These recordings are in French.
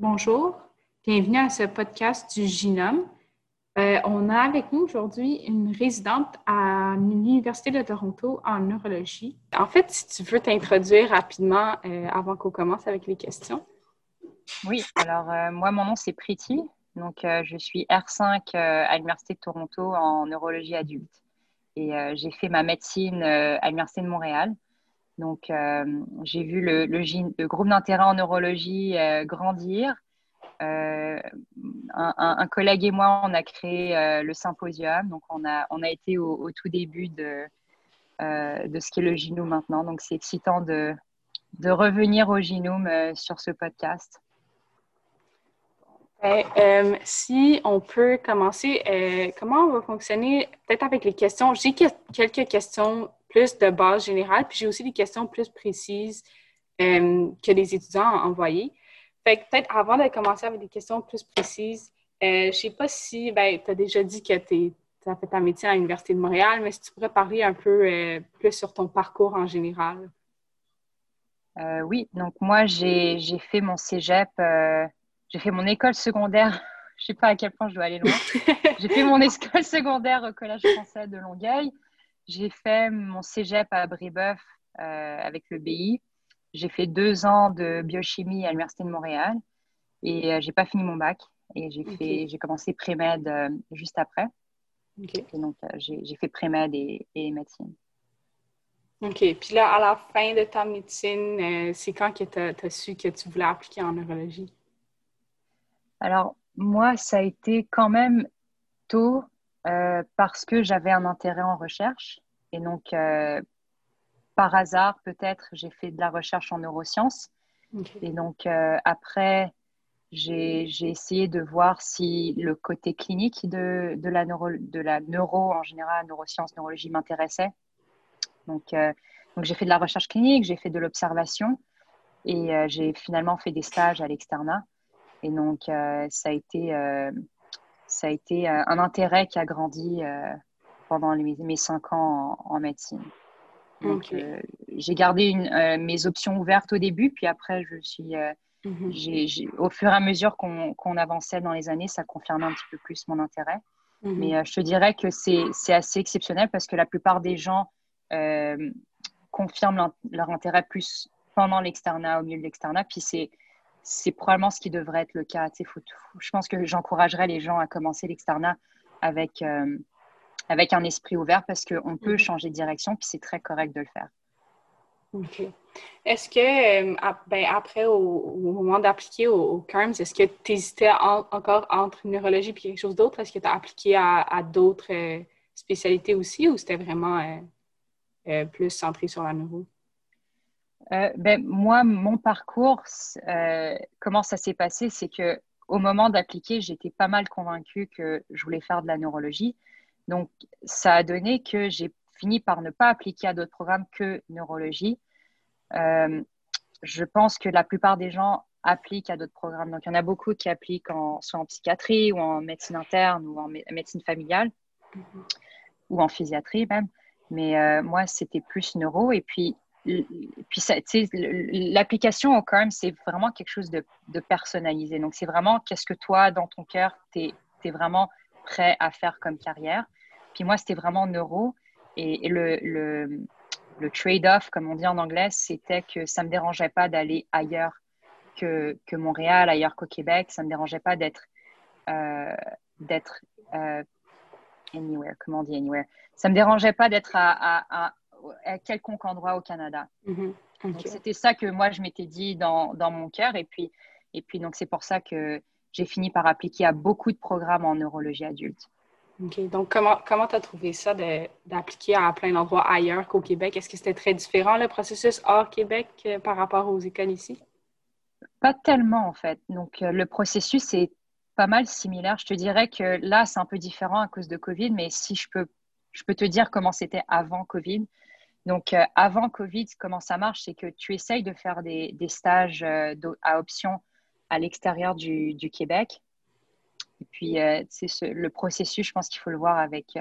Bonjour, bienvenue à ce podcast du Ginome. Euh, on a avec nous aujourd'hui une résidente à l'Université de Toronto en neurologie. En fait, si tu veux t'introduire rapidement euh, avant qu'on commence avec les questions. Oui, alors euh, moi, mon nom c'est Priti. Donc, je suis R5 à l'Université de Toronto en neurologie adulte. Et j'ai fait ma médecine à l'Université de Montréal. Donc, euh, j'ai vu le, groupe d'intérêt en neurologie euh, grandir. Euh, un, collègue et moi, on a créé le symposium. Donc, on a, on a été au, tout début de, de ce qu'est le Ginome maintenant. Donc, c'est excitant de, de revenir au Ginome sur ce podcast. Si on peut commencer, comment on va fonctionner peut-être avec les questions? J'ai quelques questions plus de base générale, puis j'ai aussi des questions plus précises euh, que les étudiants ont envoyées. Fait que peut-être avant de commencer avec des questions plus précises, euh, je ne sais pas si, ben, tu as déjà dit que tu as fait ta médecine à l'Université de Montréal, mais si tu pourrais parler un peu euh, plus sur ton parcours en général. oui, donc moi, j'ai fait mon cégep, j'ai fait mon école secondaire. je ne sais pas à quel point je dois aller loin. j'ai fait mon école secondaire au Collège français de Longueuil. J'ai fait mon cégep à Brébeuf euh, avec le BI. J'ai fait deux ans de biochimie à l'Université de Montréal et euh, j'ai pas fini mon bac. Et j'ai commencé pré-med euh, juste après. donc, j'ai fait pré-med et, et, médecine. OK. Puis là, à la fin de ta médecine, c'est quand que tu as, su que tu voulais appliquer en neurologie? Alors, moi, ça a été quand même tôt euh, parce que j'avais un intérêt en recherche. Et donc, euh, par hasard, peut-être, j'ai fait de la recherche en neurosciences. Et donc, euh, après, j'ai essayé de voir si le côté clinique de, de, la, neuro, de la neuro en général, neurosciences, neurologie m'intéressait. Donc, donc j'ai fait de la recherche clinique, j'ai fait de l'observation et j'ai finalement fait des stages à l'externat. Et donc, ça a été ça a été euh, un intérêt qui a grandi euh, pendant mes cinq ans en, médecine. Donc, euh, j'ai gardé une, mes options ouvertes au début, puis après, je suis, mhm. au fur et à mesure qu'on avançait dans les années, ça confirmait un petit peu plus mon intérêt. Mhm. Mais je te dirais que c'est assez exceptionnel parce que la plupart des gens confirment leur intérêt plus pendant l'externat, au milieu de l'externat. Puis c'est c'est probablement ce qui devrait être le cas. je pense que j'encouragerais les gens à commencer l'externat avec, euh, avec un esprit ouvert parce qu'on peut mhm. changer de direction, puis c'est très correct de le faire. OK. Est-ce que, euh, ben, après, au, moment d'appliquer au, CARMS, est-ce que tu hésitais encore entre neurologie et quelque chose d'autre? Est-ce que tu as appliqué à, d'autres euh, spécialités aussi ou c'était vraiment plus centré sur la neuro? Euh, ben, moi, mon parcours, euh, comment ça s'est passé, c'est que au moment d'appliquer, j'étais pas mal convaincue que je voulais faire de la neurologie. Donc, ça a donné que j'ai fini par ne pas appliquer à d'autres programmes que neurologie. Euh, je pense que la plupart des gens appliquent à d'autres programmes. Donc, il y en a beaucoup qui appliquent en, soit en psychiatrie ou en médecine interne ou en médecine familiale ou en physiatrie même. Mais moi, c'était plus neuro. Et puis, puis l'application au CARM, c'est vraiment quelque chose de, personnalisé. Donc, c'est vraiment qu'est-ce que toi, dans ton cœur, tu es, vraiment prêt à faire comme carrière. Puis moi, c'était vraiment neuro. Et, le, trade-off, comme on dit en anglais, c'était que ça ne me dérangeait pas d'aller ailleurs que, Montréal, ailleurs qu'au Québec. Ça ne me dérangeait pas d'être euh, d'être euh, anywhere. Comment on dit anywhere? Ça me dérangeait pas d'être à quelconque endroit au Canada. Mhm. C'était ça que moi, je m'étais dit dans, dans mon cœur. Et puis, et puis donc, c'est pour ça que j'ai fini par appliquer à beaucoup de programmes en neurologie adulte. OK. Donc, comment tu as trouvé ça d'appliquer à plein d'endroits ailleurs qu'au Québec? Est-ce que c'était très différent, le processus hors Québec euh, par rapport aux écoles ici? Pas tellement, en fait. Donc, euh, le processus est pas mal similaire. Je te dirais que là, c'est un peu différent à cause de COVID, mais si je peux, je peux te dire comment c'était avant COVID. Donc, euh, avant Covid, comment ça marche C'est que tu essayes de faire des, stages euh, à option à l'extérieur du, Québec. Et puis, euh, c'est le processus, je pense qu'il faut le voir avec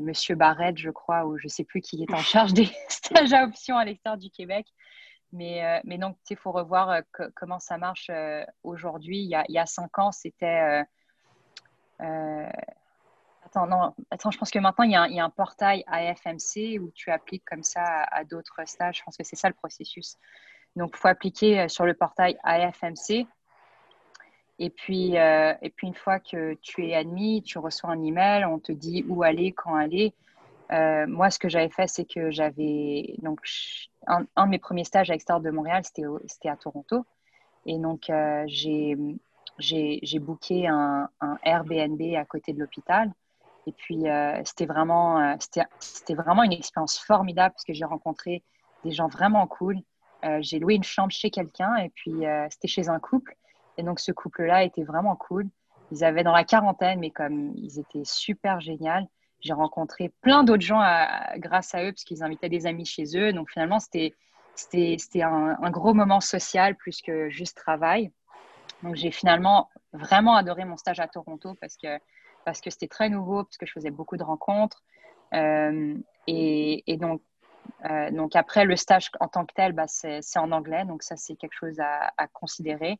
Monsieur Barrett, je crois, ou je ne sais plus qui est en charge des stages à option à l'extérieur du Québec. Mais, mais donc, il faut revoir comment ça marche aujourd'hui. Il, il, y a cinq ans, c'était Attends, je pense que maintenant, il y, a un, portail AFMC où tu appliques comme ça à, d'autres stages. Je pense que c'est ça le processus. Donc, il faut appliquer euh, sur le portail AFMC. Et puis, euh, et puis, une fois que tu es admis, tu reçois un email, on te dit où aller, quand aller. Euh, moi, ce que j'avais fait, c'est que j'avais. Donc, un, de mes premiers stages à l'extérieur de Montréal, c'était à Toronto. Et donc, j'ai j'ai booké un, un, Airbnb à côté de l'hôpital. Et puis, euh, c'était vraiment, euh, vraiment une expérience formidable parce que j'ai rencontré des gens vraiment cool. Euh, j'ai loué une chambre chez quelqu'un et puis c'était chez un couple. Et donc, ce couple-là était vraiment cool. Ils avaient dans la quarantaine, mais comme ils étaient super géniaux, j'ai rencontré plein d'autres gens grâce à eux parce qu'ils invitaient des amis chez eux. Donc, finalement, c'était un, un gros moment social plus que juste travail. Donc, j'ai finalement vraiment adoré mon stage à Toronto parce que parce que c'était très nouveau, parce que je faisais beaucoup de rencontres. Euh, et, donc, euh, donc, après, le stage en tant que tel, bah, c'est en anglais. Donc, ça, c'est quelque chose à, considérer.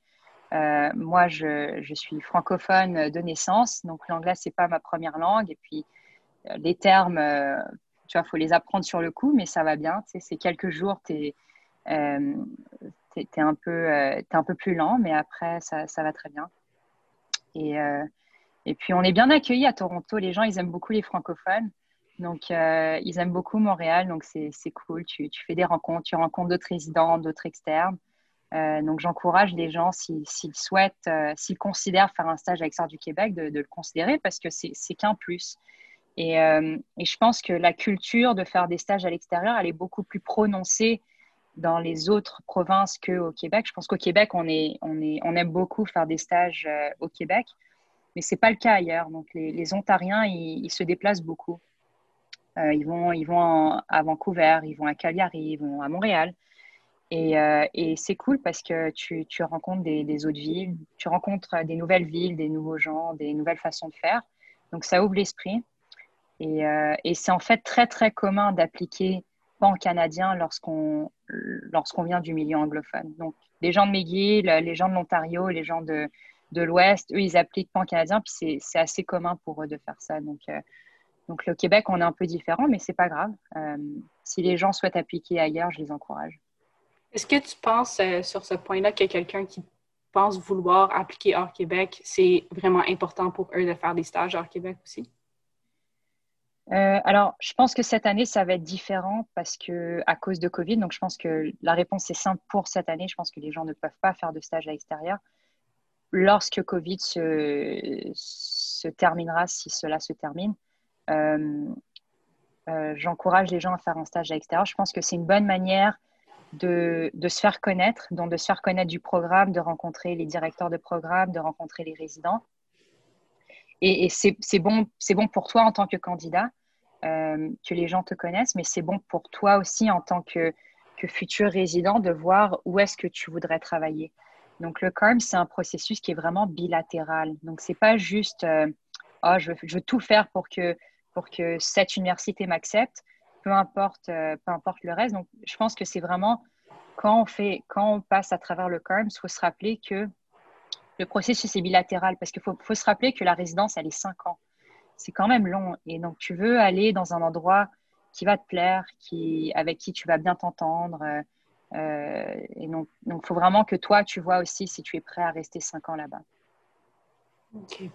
Euh, moi, je, suis francophone de naissance. Donc, l'anglais, c'est pas ma première langue. Et puis, les termes, tu vois, il faut les apprendre sur le coup, mais ça va bien. Tu c'est quelques jours, tu es, peu, un peu plus lent, mais après, ça, ça va très bien. Et, et puis, on est bien accueillis à Toronto. Les gens, ils aiment beaucoup les francophones. Donc, euh, ils aiment beaucoup Montréal. Donc, c'est cool. Tu, tu, fais des rencontres, tu rencontres d'autres résidents, d'autres externes. Euh, donc, j'encourage les gens, s'ils souhaitent, euh, s'ils considèrent faire un stage à l'extérieur du Québec, de, le considérer parce que c'est qu'un plus. Et, et, je pense que la culture de faire des stages à l'extérieur, elle est beaucoup plus prononcée dans les autres provinces qu'au Québec. Je pense qu'au Québec, on, est, on, est, on aime beaucoup faire des stages au Québec mais ce n'est pas le cas ailleurs. Donc, les, Ontariens, ils, se déplacent beaucoup. Euh, ils vont, ils vont à Vancouver, ils vont à Calgary, ils vont à Montréal. Et, euh, et c'est cool parce que tu, tu rencontres des, autres villes, tu rencontres des nouvelles villes, des nouveaux gens, des nouvelles façons de faire. Donc, ça ouvre l'esprit. Et, euh, et c'est en fait très, très commun d'appliquer pan-canadien lorsqu'on lorsqu'on vient du milieu anglophone. Donc, les gens de McGill, les gens de l'Ontario, les gens de, de l'Ouest, eux, ils appliquent pan-canadien, puis c'est assez commun pour eux de faire ça. Donc, euh, donc le Québec, on est un peu différent, mais c'est pas grave. Euh, si les gens souhaitent appliquer ailleurs, je les encourage. Est-ce que tu penses euh, sur ce point-là que quelqu'un qui pense vouloir appliquer hors Québec, c'est vraiment important pour eux de faire des stages hors Québec aussi? alors, je pense que cette année, ça va être différent parce que à cause de Covid. Donc, je pense que la réponse est simple pour cette année. Je pense que les gens ne peuvent pas faire de stage à l'extérieur lorsque Covid se, terminera, si cela se termine, euh, euh, j'encourage les gens à faire un stage à l'extérieur. Je pense que c'est une bonne manière de, se faire connaître, donc de se faire connaître du programme, de rencontrer les directeurs de programme, de rencontrer les résidents. Et, c'est bon, bon pour toi en tant que candidat euh, que les gens te connaissent, mais c'est bon pour toi aussi en tant que, que futur résident de voir où est-ce que tu voudrais travailler. Donc, le CARM, c'est un processus qui est vraiment bilatéral. Donc, ce n'est pas juste oh, je, veux, tout faire pour que, pour que cette université m'accepte, peu importe, euh, peu importe le reste. Donc, je pense que c'est vraiment quand on, fait, quand on passe à travers le CARM, il faut se rappeler que le processus est bilatéral parce qu'il faut, faut, se rappeler que la résidence, elle est cinq ans. C'est quand même long. Et donc, tu veux aller dans un endroit qui va te plaire, qui, avec qui tu vas bien t'entendre. Euh, euh, et donc, il faut vraiment que toi, tu vois aussi si tu es prêt à rester cinq ans là-bas.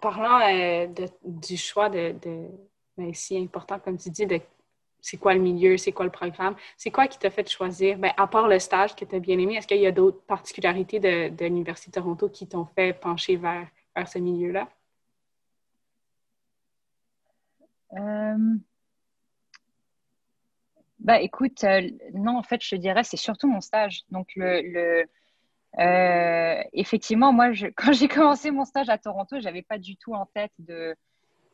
Parlant euh, du choix de, de ben, si important, comme tu dis, de c'est quoi le milieu, c'est quoi le programme, c'est quoi qui t'a fait choisir, ben, à part le stage que tu as bien aimé, est-ce qu'il y a d'autres particularités de, de l'Université de Toronto qui t'ont fait pencher vers, vers ce milieu-là? Euh, bah, écoute, euh, non, en fait, je te dirais, c'est surtout mon stage. Donc, le, euh, effectivement, moi, quand j'ai commencé mon stage à Toronto, je n'avais pas du tout en tête de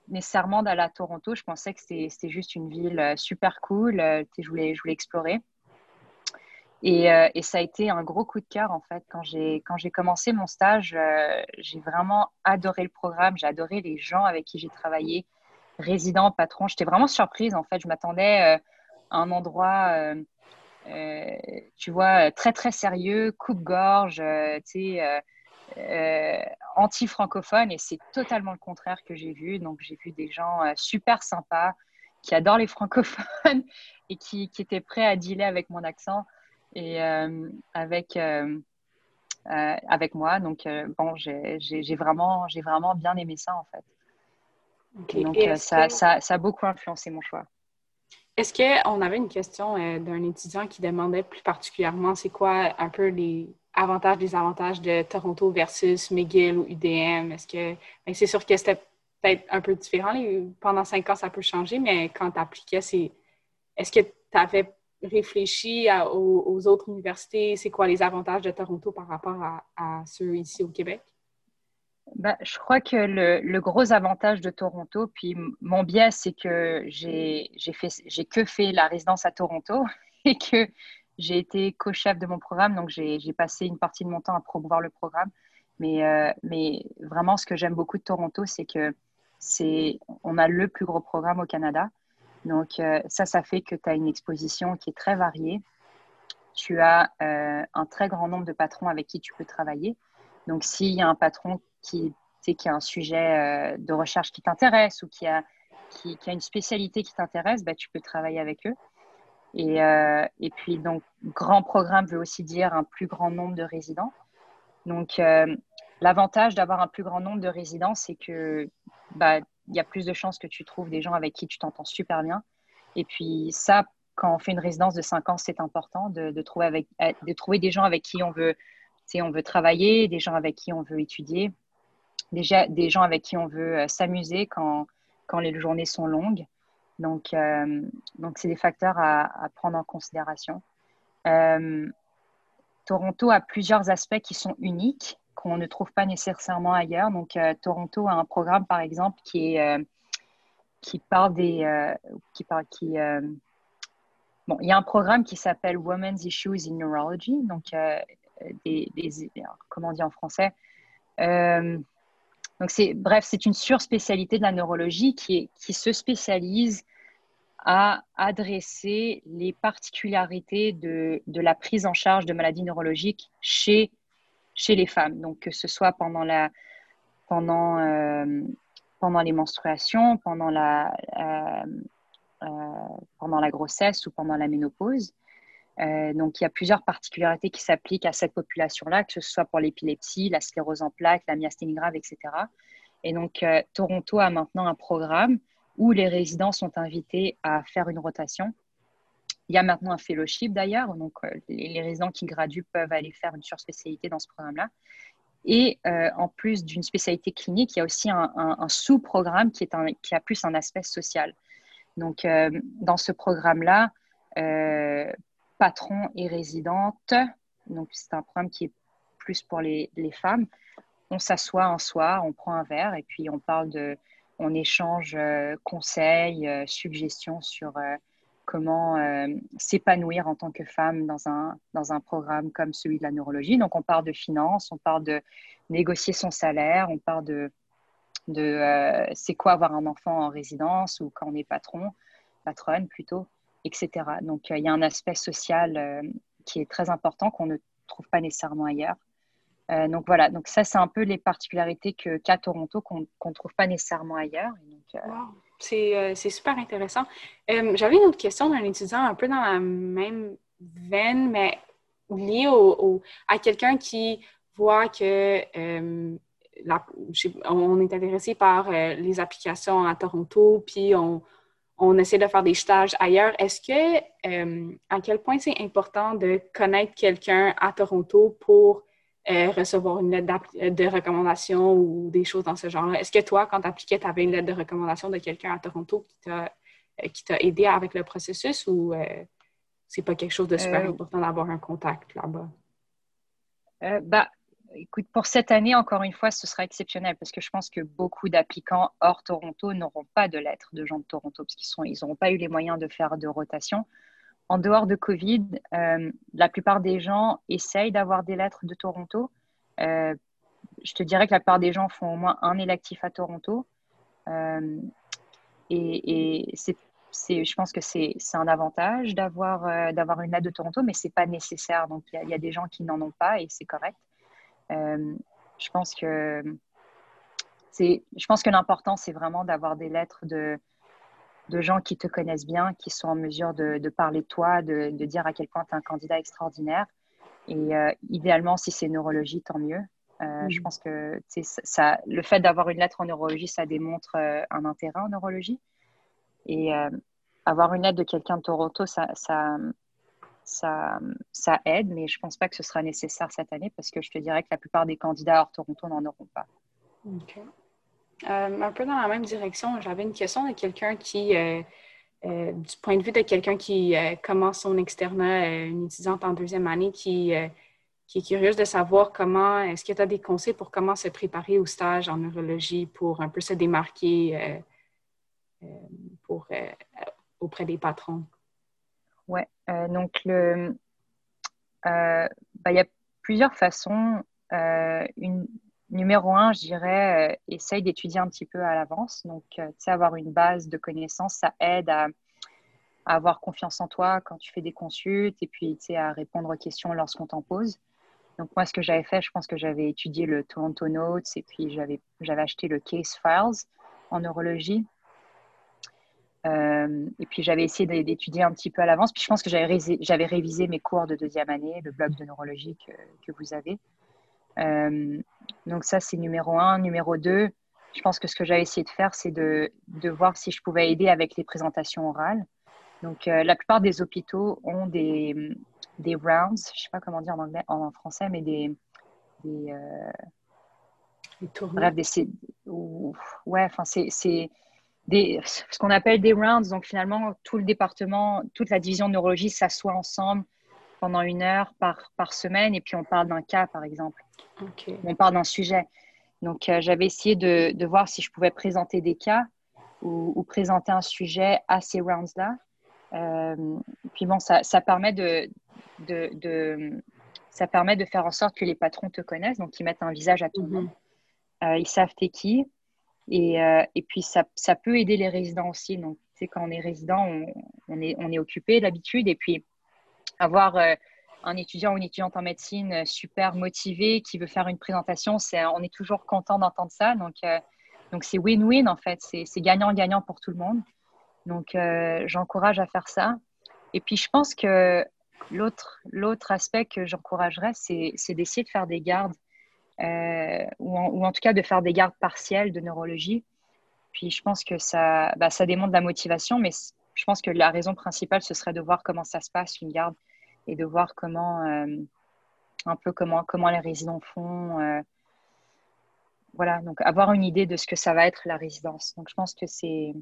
nécessairement d'aller à Toronto. Je pensais que c'était juste une ville euh, super cool. je, voulais, je explorer. Et, et, ça a été un gros coup de cœur, en fait. Quand j'ai commencé mon stage, j'ai vraiment adoré le programme. J'ai adoré les gens avec qui j'ai travaillé, résidents, patrons. J'étais vraiment surprise, en fait. Je m'attendais un endroit euh, tu vois, très très sérieux, coupe-gorge, tu sais, anti-francophone. Et c'est totalement le contraire que j'ai vu. Donc, j'ai vu des gens super sympas qui adorent les francophones et qui, qui étaient prêts à dealer avec mon accent et avec euh, avec moi. Donc, euh, bon, j'ai vraiment, vraiment bien aimé ça, en fait. Donc, euh, ça, ça, ça, a beaucoup influencé mon choix. Est-ce qu'on avait une question d'un étudiant qui demandait plus particulièrement c'est quoi un peu les avantages, désavantages de Toronto versus McGill ou UDM? Est-ce que ben, c'est sûr que c'était peut-être un peu différent. pendant cinq ans, ça peut changer, mais quand tu appliquais, c'est est-ce que tu avais réfléchi aux, autres universités? C'est quoi les avantages de Toronto par rapport à, ceux ici au Québec? Ben, je crois que le, gros avantage de Toronto, puis mon biais, c'est que j'ai que fait la résidence à Toronto et que j'ai été co-chef de mon programme, donc j'ai passé une partie de mon temps à promouvoir le programme. Mais, euh, mais vraiment, ce que j'aime beaucoup de Toronto, c'est que c'est on a le plus gros programme au Canada. Donc euh, ça, ça fait que tu as une exposition qui est très variée. Tu as euh, un très grand nombre de patrons avec qui tu peux travailler. Donc s'il y a un patron qui, qui a un sujet euh, de recherche qui t'intéresse ou qui a, une spécialité qui t'intéresse, bah, tu peux travailler avec eux. Et, et, puis, donc, grand programme veut aussi dire un plus grand nombre de résidents. Donc, l'avantage d'avoir un plus grand nombre de résidents, c'est que bah, y a plus de chances que tu trouves des gens avec qui tu t'entends super bien. Et puis ça, quand on fait une résidence de 5 ans, c'est important euh, de trouver des gens avec qui on veut, on veut travailler, des gens avec qui on veut étudier, déjà des gens avec qui on veut euh, s'amuser quand, quand les journées sont longues. Donc, euh, donc c'est des facteurs à, prendre en considération. Toronto a plusieurs aspects qui sont uniques qu'on ne trouve pas nécessairement ailleurs. Donc, euh, Toronto a un programme, par exemple, qui, est, euh, qui parle des... Euh, qui parle, qui, bon, il y a un programme qui s'appelle Women's Issues in Neurology, donc des, comment on dit en français donc c'est bref, c'est une surspécialité de la neurologie qui, se spécialise à adresser les particularités de, la prise en charge de maladies neurologiques chez les femmes. Donc, que ce soit pendant, euh, les menstruations, euh, euh, pendant la grossesse ou pendant la ménopause. Donc, il y a plusieurs particularités qui s'appliquent à cette population-là, que ce soit pour l'épilepsie, la sclérose en plaques, la myasthénie grave, etc. Et donc, Toronto a maintenant un programme où les résidents sont invités à faire une rotation il y a maintenant un fellowship d'ailleurs, donc euh, les, résidents qui graduent peuvent aller faire une surspécialité dans ce programme-là. Et euh, en plus d'une spécialité clinique, il y a aussi un, sous-programme qui, a plus un aspect social. Donc, euh, dans ce programme-là, patron et résidente, donc c'est un programme qui est plus pour les, femmes, on s'assoit un soir, on prend un verre et puis on parle de, on échange conseils, suggestions sur comment euh, s'épanouir en tant que femme dans un, dans un programme comme celui de la neurologie. Donc, on parle de finances, on parle de négocier son salaire, on parle de, de euh, c'est quoi avoir un enfant en résidence ou quand on est patron, patronne plutôt, etc. Donc, euh, il y a un aspect social qui est très important qu'on ne trouve pas nécessairement ailleurs. donc voilà, donc ça c'est un peu les particularités que Toronto qu'on ne trouve pas nécessairement ailleurs. donc, euh, c'est super intéressant. Euh, j'avais une autre question d'un étudiant un peu dans la même veine, mais liée à quelqu'un qui voit que euh, on est intéressé par les applications à Toronto, puis on, on, essaie de faire des stages ailleurs. Est-ce que, à quel point c'est important de connaître quelqu'un à Toronto pour euh, recevoir une lettre euh, de recommandation ou des choses dans ce genre-là? Est-ce que toi, quand tu appliquais, tu avais une lettre de recommandation de quelqu'un à Toronto qui t'a, euh, qui t'a aidé avec le processus ou c'est pas quelque chose de super important d'avoir un contact là-bas? bah, écoute, pour cette année, encore une fois, ce sera exceptionnel parce que je pense que beaucoup d'applicants hors Toronto n'auront pas de lettre de gens de Toronto parce qu'ils n'auront pas eu les moyens de faire de rotation en dehors de Covid, euh, la plupart des gens essayent d'avoir des lettres de Toronto. Euh, je te dirais que la plupart des gens font au moins un électif à Toronto. Euh, et, je pense que c'est un avantage d'avoir une lettre de Toronto, mais c'est pas nécessaire. Donc, il y, a des gens qui n'en ont pas et c'est correct. Je pense que je pense que l'important, c'est vraiment d'avoir des lettres de, de gens qui te connaissent bien, qui sont en mesure de, parler de toi, de, dire à quel point tu es un candidat extraordinaire. Et euh, idéalement, si c'est neurologie, tant mieux. Euh, je mm. pense que ça, le fait d'avoir une lettre en neurologie, ça démontre euh, un intérêt en neurologie. Et avoir une lettre de quelqu'un de Toronto, ça, ça, ça, ça, aide, mais je ne pense pas que ce sera nécessaire cette année parce que je te dirais que la plupart des candidats hors Toronto n'en auront pas. OK. Euh, un peu dans la même direction, j'avais une question de quelqu'un qui, euh, euh, du point de vue de quelqu'un qui commence son externat, une étudiante en deuxième année qui, qui est curieuse de savoir comment, est-ce que tu as des conseils pour comment se préparer au stage en neurologie pour un peu se démarquer pour, auprès des patrons? Oui, donc le, bah, il y a plusieurs façons. une, Numéro un, je dirais, euh, essaye d'étudier un petit peu à l'avance. Donc, euh, tu sais, avoir une base de connaissances, ça aide à, avoir confiance en toi quand tu fais des consultes et puis, tu sais, à répondre aux questions lorsqu'on t'en pose. Donc, moi, ce que j'avais fait, je pense que j'avais étudié le Toronto Notes et puis j'avais acheté le Case Files en neurologie. Euh, et puis, j'avais essayé d'étudier un petit peu à l'avance. Puis, je pense que j'avais, révisé mes cours de deuxième année, le blog de neurologie que, que vous avez. Euh, donc ça, c'est numéro un. Numéro deux, je pense que ce que j'avais essayé de faire, c'est de, de, voir si je pouvais aider avec les présentations orales. Donc euh, la plupart des hôpitaux ont des, des rounds, je ne sais pas comment dire en anglais, en français, mais des... des bref, des... ouais, enfin c'est... Des, ce qu'on appelle des rounds. Donc finalement, tout le département, toute la division de neurologie s'assoit ensemble pendant une heure par, par semaine et puis on parle d'un cas, par exemple. On parle d'un sujet. Donc, euh, j'avais essayé de, de, voir si je pouvais présenter des cas ou, ou présenter un sujet à ces rounds-là. Euh, puis bon, ça, ça permet de, de, de, ça permet de faire en sorte que les patrons te connaissent, donc ils mettent un visage à tout le monde. Mhm. Euh, ils savent t'es qui. Et, et, puis, ça, ça, peut aider les résidents aussi. Donc, tu sais, quand on est résident, on, est, on est occupé d'habitude. Et puis, avoir euh, un étudiant ou une étudiante en médecine euh, super motivé qui veut faire une présentation, c'est, on est toujours content d'entendre ça. Donc, euh, donc c'est win-win en fait, c'est, gagnant-gagnant pour tout le monde. Donc, j'encourage à faire ça. Et puis, je pense que l'autre aspect que j'encouragerais, c'est, d'essayer de faire des gardes, ou, en, tout cas de faire des gardes partielles de neurologie. Puis, je pense que ça, bah, ça démontre la motivation, mais je pense que la raison principale, ce serait de voir comment ça se passe, une garde, et de voir comment, euh, un peu comment, comment les résidents font. Euh, voilà, donc avoir une idée de ce que ça va être la résidence. Donc, je pense que c'est,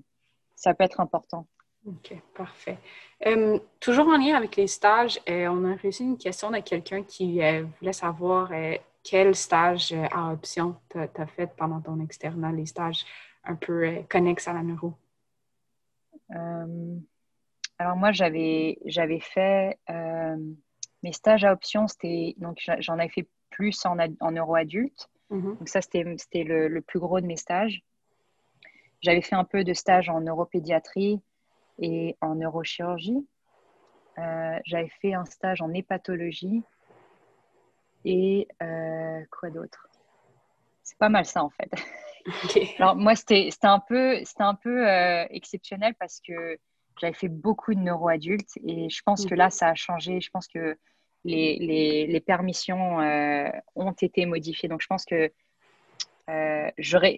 ça peut être important. OK, parfait. Euh, toujours en lien avec les stages, on a reçu une question de quelqu'un qui voulait savoir quel stage à option tu as, fait pendant ton externat, les stages un peu connexes à la neuro? Euh, alors moi, j'avais, fait euh, mes stages à option, c'était donc j'en avais fait plus en, en neuro-adulte. Mhm. Donc ça, c'était, c'était le, plus gros de mes stages. J'avais fait un peu de stage en neuropédiatrie et en neurochirurgie. Euh, j'avais fait un stage en hépatologie et quoi d'autre? C'est pas mal ça en fait. Alors moi, c'était un peu, un peu euh, exceptionnel parce que j'avais fait beaucoup de neuroadultes et je pense que là, mhm. ça a changé. Je pense que les, les, les permissions euh, ont été modifiées. Donc, je pense que euh,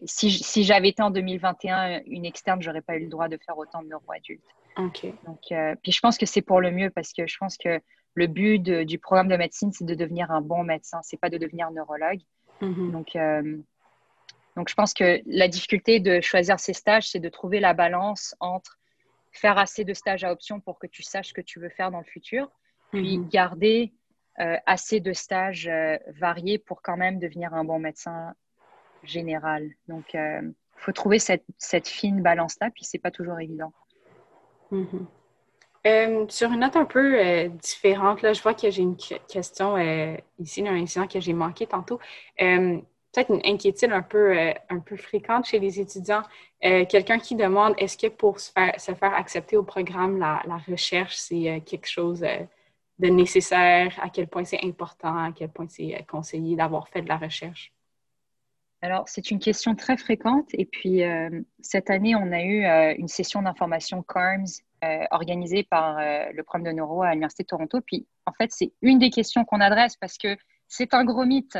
si, si j'avais été en 2021 une externe, j'aurais pas eu le droit de faire autant de neuroadultes. Ok. Donc, puis je pense que c'est pour le mieux parce que je pense que le but du programme de médecine, c'est de devenir un bon médecin, c'est pas de devenir neurologue. Mhm. Donc, donc, je pense que la difficulté de choisir ces stages, c'est de trouver la balance entre faire assez de stages à option pour que tu saches ce que tu veux faire dans le futur, puis mhm. garder euh, assez de stages euh, variés pour quand même devenir un bon médecin général. Donc, il euh, faut trouver cette, cette fine balance-là, puis c'est pas toujours évident. Mhm. sur une note un peu différente, là, je vois que j'ai une question ici d'un incident que j'ai manqué tantôt peut-être une inquiétude un peu, euh, un peu fréquente chez les étudiants. Euh, quelqu'un qui demande est-ce que pour se faire, se faire, accepter au programme, la, la recherche, c'est quelque chose de nécessaire, à quel point c'est important, à quel point c'est conseillé d'avoir fait de la recherche? Alors, c'est une question très fréquente. Et puis, cette année, on a eu une session d'information CARMS organisée par le programme de neuro à l'Université de Toronto. Puis, en fait, c'est une des questions qu'on adresse parce que c'est un gros mythe.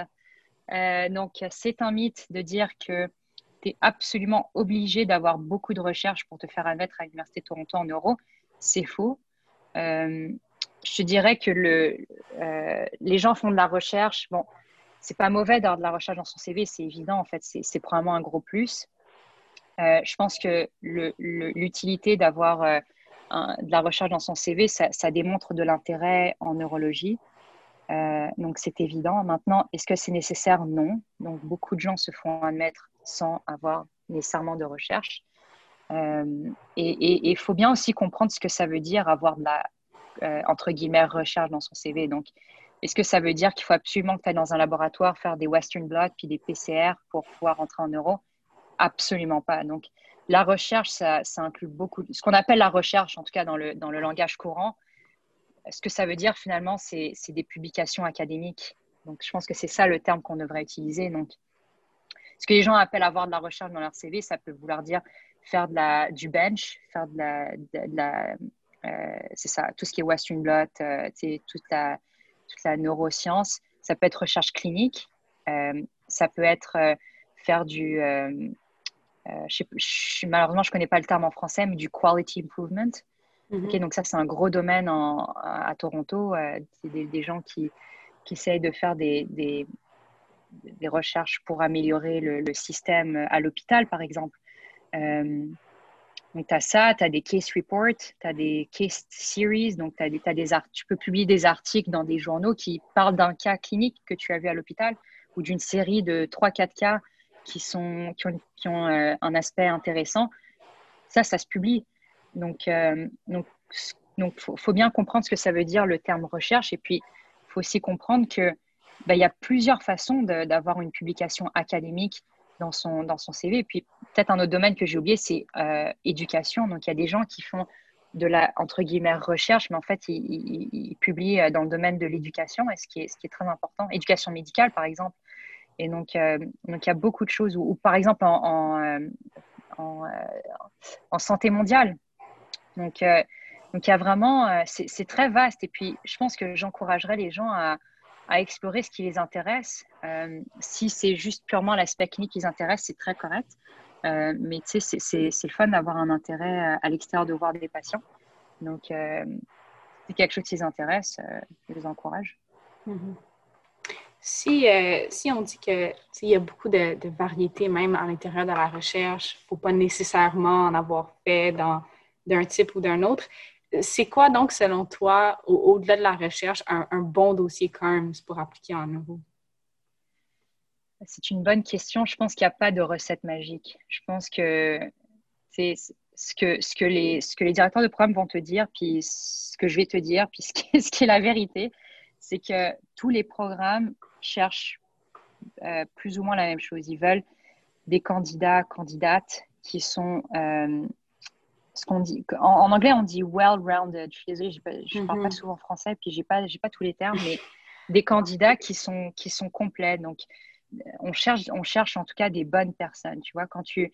Euh, donc, c'est un mythe de dire que tu es absolument obligé d'avoir beaucoup de recherche pour te faire admettre à l'Université de Toronto en euros. C'est faux. Euh, je dirais que le, euh, les gens font de la recherche. Bon, c'est pas mauvais d'avoir de la recherche dans son CV, c'est évident. En fait, c'est probablement un gros plus. je pense que l'utilité d'avoir de la recherche dans son CV, ça, démontre de l'intérêt en neurologie. Euh, donc c'est évident. Maintenant, est-ce que c'est nécessaire? Non. Donc beaucoup de gens se font admettre sans avoir nécessairement de recherche. Euh, et il faut bien aussi comprendre ce que ça veut dire avoir de la, euh, entre guillemets, recherche dans son CV. Donc, est-ce que ça veut dire qu'il faut absolument que tu ailles dans un laboratoire faire des Western Blot puis des PCR pour pouvoir rentrer en euro Absolument pas. Donc, la recherche, ça, inclut beaucoup, ce qu'on appelle la recherche, en tout cas dans le, dans le langage courant, ce que ça veut dire finalement, c'est des publications académiques. Donc, je pense que c'est ça le terme qu'on devrait utiliser. Donc, ce que les gens appellent avoir de la recherche dans leur CV, ça peut vouloir dire faire de la, du bench, faire de la, euh, c'est ça, tout ce qui est Western Blot, euh, toute, la, toute la neuroscience. Ça peut être recherche clinique, euh, ça peut être faire du, je, malheureusement, je ne connais pas le terme en français, mais du quality improvement. Mhm. donc ça, c'est un gros domaine à Toronto. Euh, c'est des, gens qui, qui essayent de faire des, des, recherches pour améliorer le, système à l'hôpital, par exemple. Euh, donc, tu as ça, tu as des case reports, tu as des case series, donc as des, as des tu peux publier des articles dans des journaux qui parlent d'un cas clinique que tu as vu à l'hôpital ou d'une série de 3-4 cas qui, ont, euh, un aspect intéressant. Ça, ça se publie. Donc, euh, donc, donc, faut, bien comprendre ce que ça veut dire le terme recherche. Et puis, il faut aussi comprendre que bah, il y a plusieurs façons d'avoir une publication académique dans son, dans son CV. Et puis, peut-être un autre domaine que j'ai oublié, c'est euh, éducation. Donc, il y a des gens qui font de la, entre guillemets, recherche, mais en fait, ils, publient euh, dans le domaine de l'éducation, ce qui, est, ce qui est très important. Éducation médicale, par exemple. Et donc, donc il y a beaucoup de choses, ou, par exemple en, en, en santé mondiale, donc, euh, donc il y a vraiment, euh, c'est très vaste. Et puis, je pense que j'encouragerais les gens à, explorer ce qui les intéresse. Euh, si c'est juste purement l'aspect clinique qui les intéresse, c'est très correct. mais tu sais, c'est le fun d'avoir un intérêt à l'extérieur de voir des patients. Donc, c'est quelque chose qui les intéresse, je les encourage. Mm-hmm. Si, si, on dit qu'il y a beaucoup de, de variétés même à l'intérieur de la recherche, il ne faut pas nécessairement en avoir fait d'un type ou d'un autre. C'est quoi donc, selon toi, au-delà de la recherche, un, bon dossier CARMS pour appliquer en neuro? C'est une bonne question. Je pense qu'il n'y a pas de recette magique. Je pense que c'est ce que, ce, que les, ce que les directeurs de programme vont te dire, puis ce que je vais te dire, puis ce qui est la vérité, c'est que tous les programmes cherchent euh, plus ou moins la même chose. Ils veulent des candidats, candidates qui sont euh, ce qu'on dit. En, anglais, on dit well-rounded. Je suis désolée, je ne parle pas mhm. souvent français, puis je n'ai pas, pas tous les termes, mais des candidats qui sont, qui sont complets. Donc, on cherche, on cherche en tout cas des bonnes personnes. Tu vois, quand tu.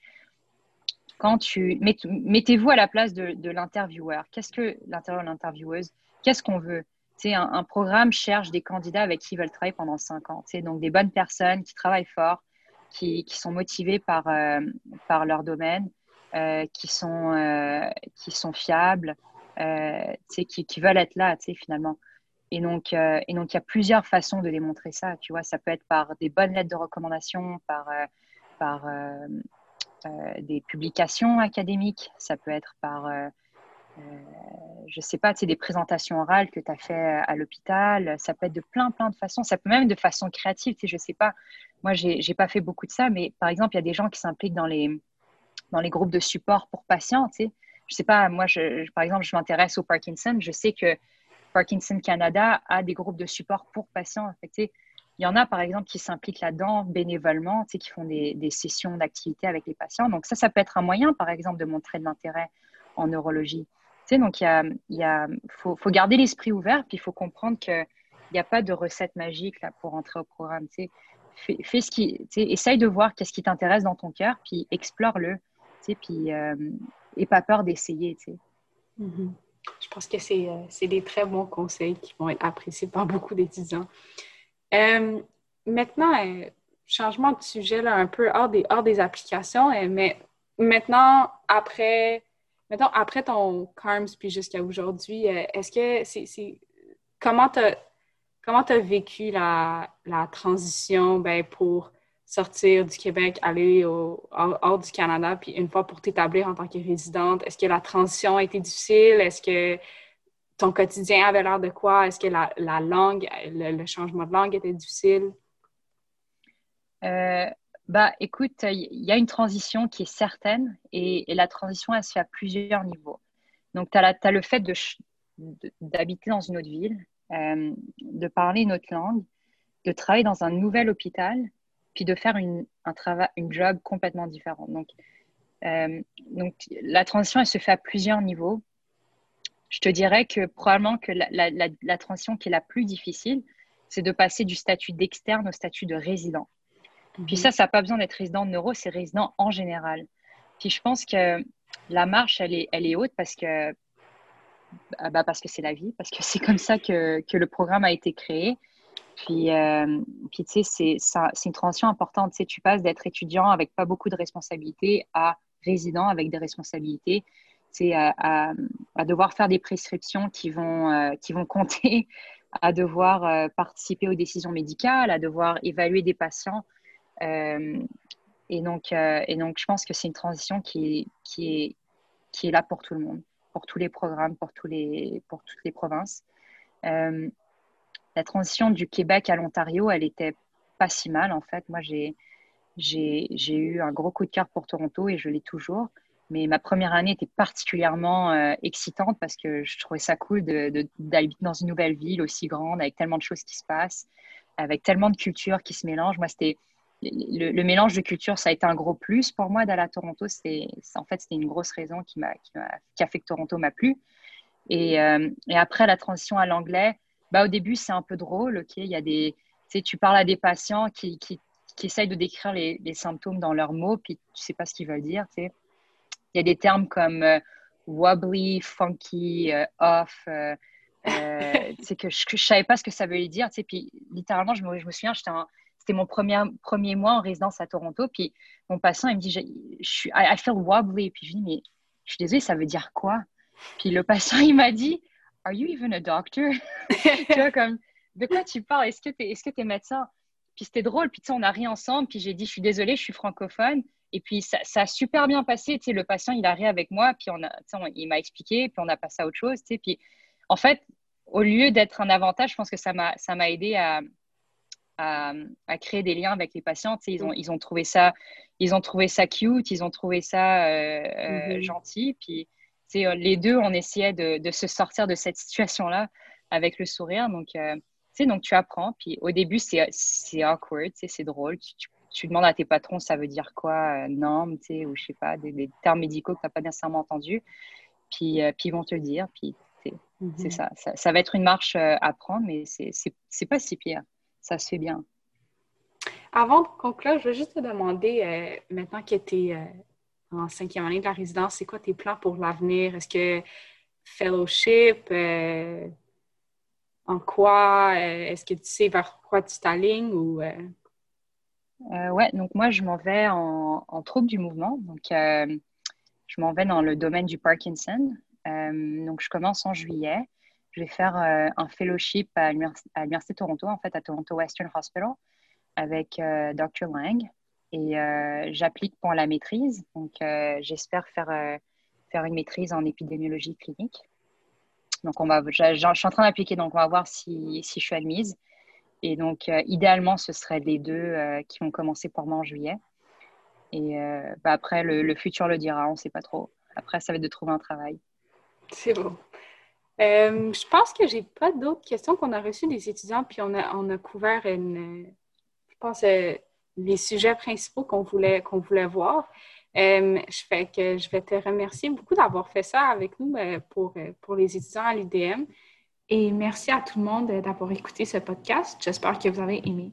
Quand tu mettez-vous à la place de, de l'intervieweur. Qu'est-ce que l'intervieweur, l'intervieweuse, qu'est-ce qu'on veut? Un, programme cherche des candidats avec qui ils veulent travailler pendant cinq ans. Donc, des bonnes personnes qui travaillent fort, qui, sont motivées par, euh, leur domaine, euh, qui, sont, euh, qui sont fiables, qui, veulent être là, finalement. Et donc, il y a plusieurs façons de démontrer ça. Ça peut être par des bonnes lettres de recommandation, par des publications académiques, ça peut être par, je sais pas, des présentations orales que tu as fait à l'hôpital, ça peut être de plein, plein de façons, ça peut même de façon créative, tu sais, je sais pas. Moi, j'ai pas fait beaucoup de ça, mais par exemple, il y a des gens qui s'impliquent dans les, dans les groupes de support pour patients. Tu sais. Je sais pas, moi, par exemple, je m'intéresse au Parkinson. Je sais que Parkinson Canada a des groupes de support pour patients. Tu, Il y en a, par exemple, qui s'impliquent là-dedans bénévolement, tu sais, qui font des, des sessions d'activité avec les patients. Donc ça, ça peut être un moyen, par exemple, de montrer de l'intérêt en neurologie. Donc il y a, y a, faut, faut garder l'esprit ouvert, puis il faut comprendre qu'il n'y a pas de recette magique là, pour entrer au programme. Tu sais. Fais, ce qui, tu sais, essaye de voir qu'est-ce qui t'intéresse dans ton cœur, puis explore-le. Tu sais, puis, euh, pas peur d'essayer. Tu sais. Mm-hmm. Je pense que euh, c'est des très bons conseils qui vont être appréciés par beaucoup d'étudiants. Euh, maintenant, euh, changement de sujet un peu hors des, hors des applications, mais maintenant, après, maintenant, après ton CARMS puis jusqu'à aujourd'hui, est-ce que c'est. comment tu comment as vécu la, la transition ben, pour sortir du Québec, aller au, hors, du Canada, puis une fois pour t'établir en tant que résidente, est-ce que la transition a été difficile? Est-ce que ton quotidien avait l'air de quoi? Est-ce que la, la langue, le, changement de langue était difficile? Euh, bah, écoute, il y a une transition qui est certaine et, la transition, elle se fait à plusieurs niveaux. Donc, tu as, le fait d'habiter dans une autre ville, euh, de parler une autre langue, de travailler dans un nouvel hôpital puis de faire un travail, une job complètement différent. Donc, euh, donc, la transition, elle se fait à plusieurs niveaux. Je te dirais que probablement que la transition qui est la plus difficile, c'est de passer du statut d'externe au statut de résident. Puis mhm. ça, ça n'a pas besoin d'être résident de neuro, c'est résident en général. Puis je pense que la marche, elle est, elle est haute parce que bah parce que c'est la vie, parce que c'est comme ça que, que, le programme a été créé. Puis, euh, puis tu sais, c'est une transition importante. Tu, passes d'être étudiant avec pas beaucoup de responsabilités à résident avec des responsabilités. Sais, à, à, devoir faire des prescriptions qui vont, euh, qui vont compter, à devoir euh, participer aux décisions médicales, à devoir évaluer des patients. Euh, et, donc, euh, et donc, je pense que c'est une transition qui, qui, est, qui est là pour tout le monde, pour tous les programmes, pour, tous les, pour toutes les provinces. Euh, la transition du Québec à l'Ontario, elle était pas si mal en fait. Moi, j'ai, j'ai, eu un gros coup de cœur pour Toronto et je l'ai toujours. Mais ma première année était particulièrement excitante parce que je trouvais ça cool d'habiter dans une nouvelle ville aussi grande, avec tellement de choses qui se passent, avec tellement de cultures qui se mélangent. Moi, c'était le, mélange de cultures, ça a été un gros plus pour moi d'aller à Toronto. C'est, en fait, c'était une grosse raison qui, m'a, qui, a fait que Toronto m'a plu. Et, euh, et après la transition à l'anglais, bah, au début, c'est un peu drôle. ok? Il y a des, tu parles à des patients qui, qui, qui essayent de décrire les, les, symptômes dans leurs mots, puis tu ne sais pas ce qu'ils veulent dire. sais Il y a des termes comme euh, wobbly, funky, euh, off. C'est que je ne savais pas ce que ça veut dire. Puis littéralement, je me, je me souviens, c'était mon premier, premier mois en résidence à Toronto. Puis mon patient, il me dit, je, je suis, I, feel wobbly. Puis je lui dis, mais je suis désolée, ça veut dire quoi? Puis le patient, il m'a dit, Are you even a doctor? tu vois, comme, de quoi tu parles? Est-ce que tu es, est es médecin? Puis c'était drôle, puis tu sais, on a ri ensemble, puis j'ai dit, je suis désolée, je suis francophone. Et puis ça, a super bien passé, tu sais, le patient, il a ri avec moi, puis on a, on, il m'a expliqué, puis on a passé à autre chose, tu sais. Puis en fait, au lieu d'être un avantage, je pense que ça m'a aidé à, à, à, créer des liens avec les patients. Tu sais, ils ont, ils ont trouvé ça, ils ont trouvé ça cute, ils ont trouvé ça euh, mm-hmm. gentil, puis euh, les deux, on essayait de, se sortir de cette situation-là avec le sourire. Donc, euh, donc tu apprends. Puis au début, c'est awkward, c'est drôle. Tu, demandes à tes patrons, ça veut dire quoi, euh, norme, ou je sais pas, des, termes médicaux que tu n'as pas nécessairement entendus. Puis, euh, puis ils vont te le dire. Puis c'est mhm. ça, ça, va être une marche à prendre, mais c'est pas si pire. Ça se fait bien. Avant de conclure, je veux juste te demander, maintenant que tu en cinquième année de la résidence, c'est quoi tes plans pour l'avenir? Est-ce que fellowship, euh, en quoi, euh, est-ce que tu sais vers quoi tu t'alignes ou... Euh? ouais, donc moi, je m'en vais en, en, troupe du mouvement. Donc, je m'en vais dans le domaine du Parkinson. donc, je commence en juillet. Je vais faire un fellowship à l'Université de Toronto, en fait, à Toronto Western Hospital, avec Dr. Lang et euh, j'applique pour la maîtrise. Donc, euh, j'espère faire, euh, faire une maîtrise en épidémiologie clinique. Donc, on va, je, suis en train d'appliquer, donc on va voir si, si je suis admise. Et donc, idéalement, ce serait les deux qui vont commencer pour moi en juillet. Et bah, après, le, futur le dira, on ne sait pas trop. Après, ça va être de trouver un travail. C'est bon. Euh, je pense que j'ai pas d'autres questions qu'on a reçues des étudiants, puis on a, on a couvert je pense, euh, les sujets principaux qu'on voulait, voulait voir. Euh, je, fais que je vais te remercier beaucoup d'avoir fait ça avec nous pour, pour les étudiants à l'UDM. Et merci à tout le monde d'avoir écouté ce podcast. J'espère que vous avez aimé.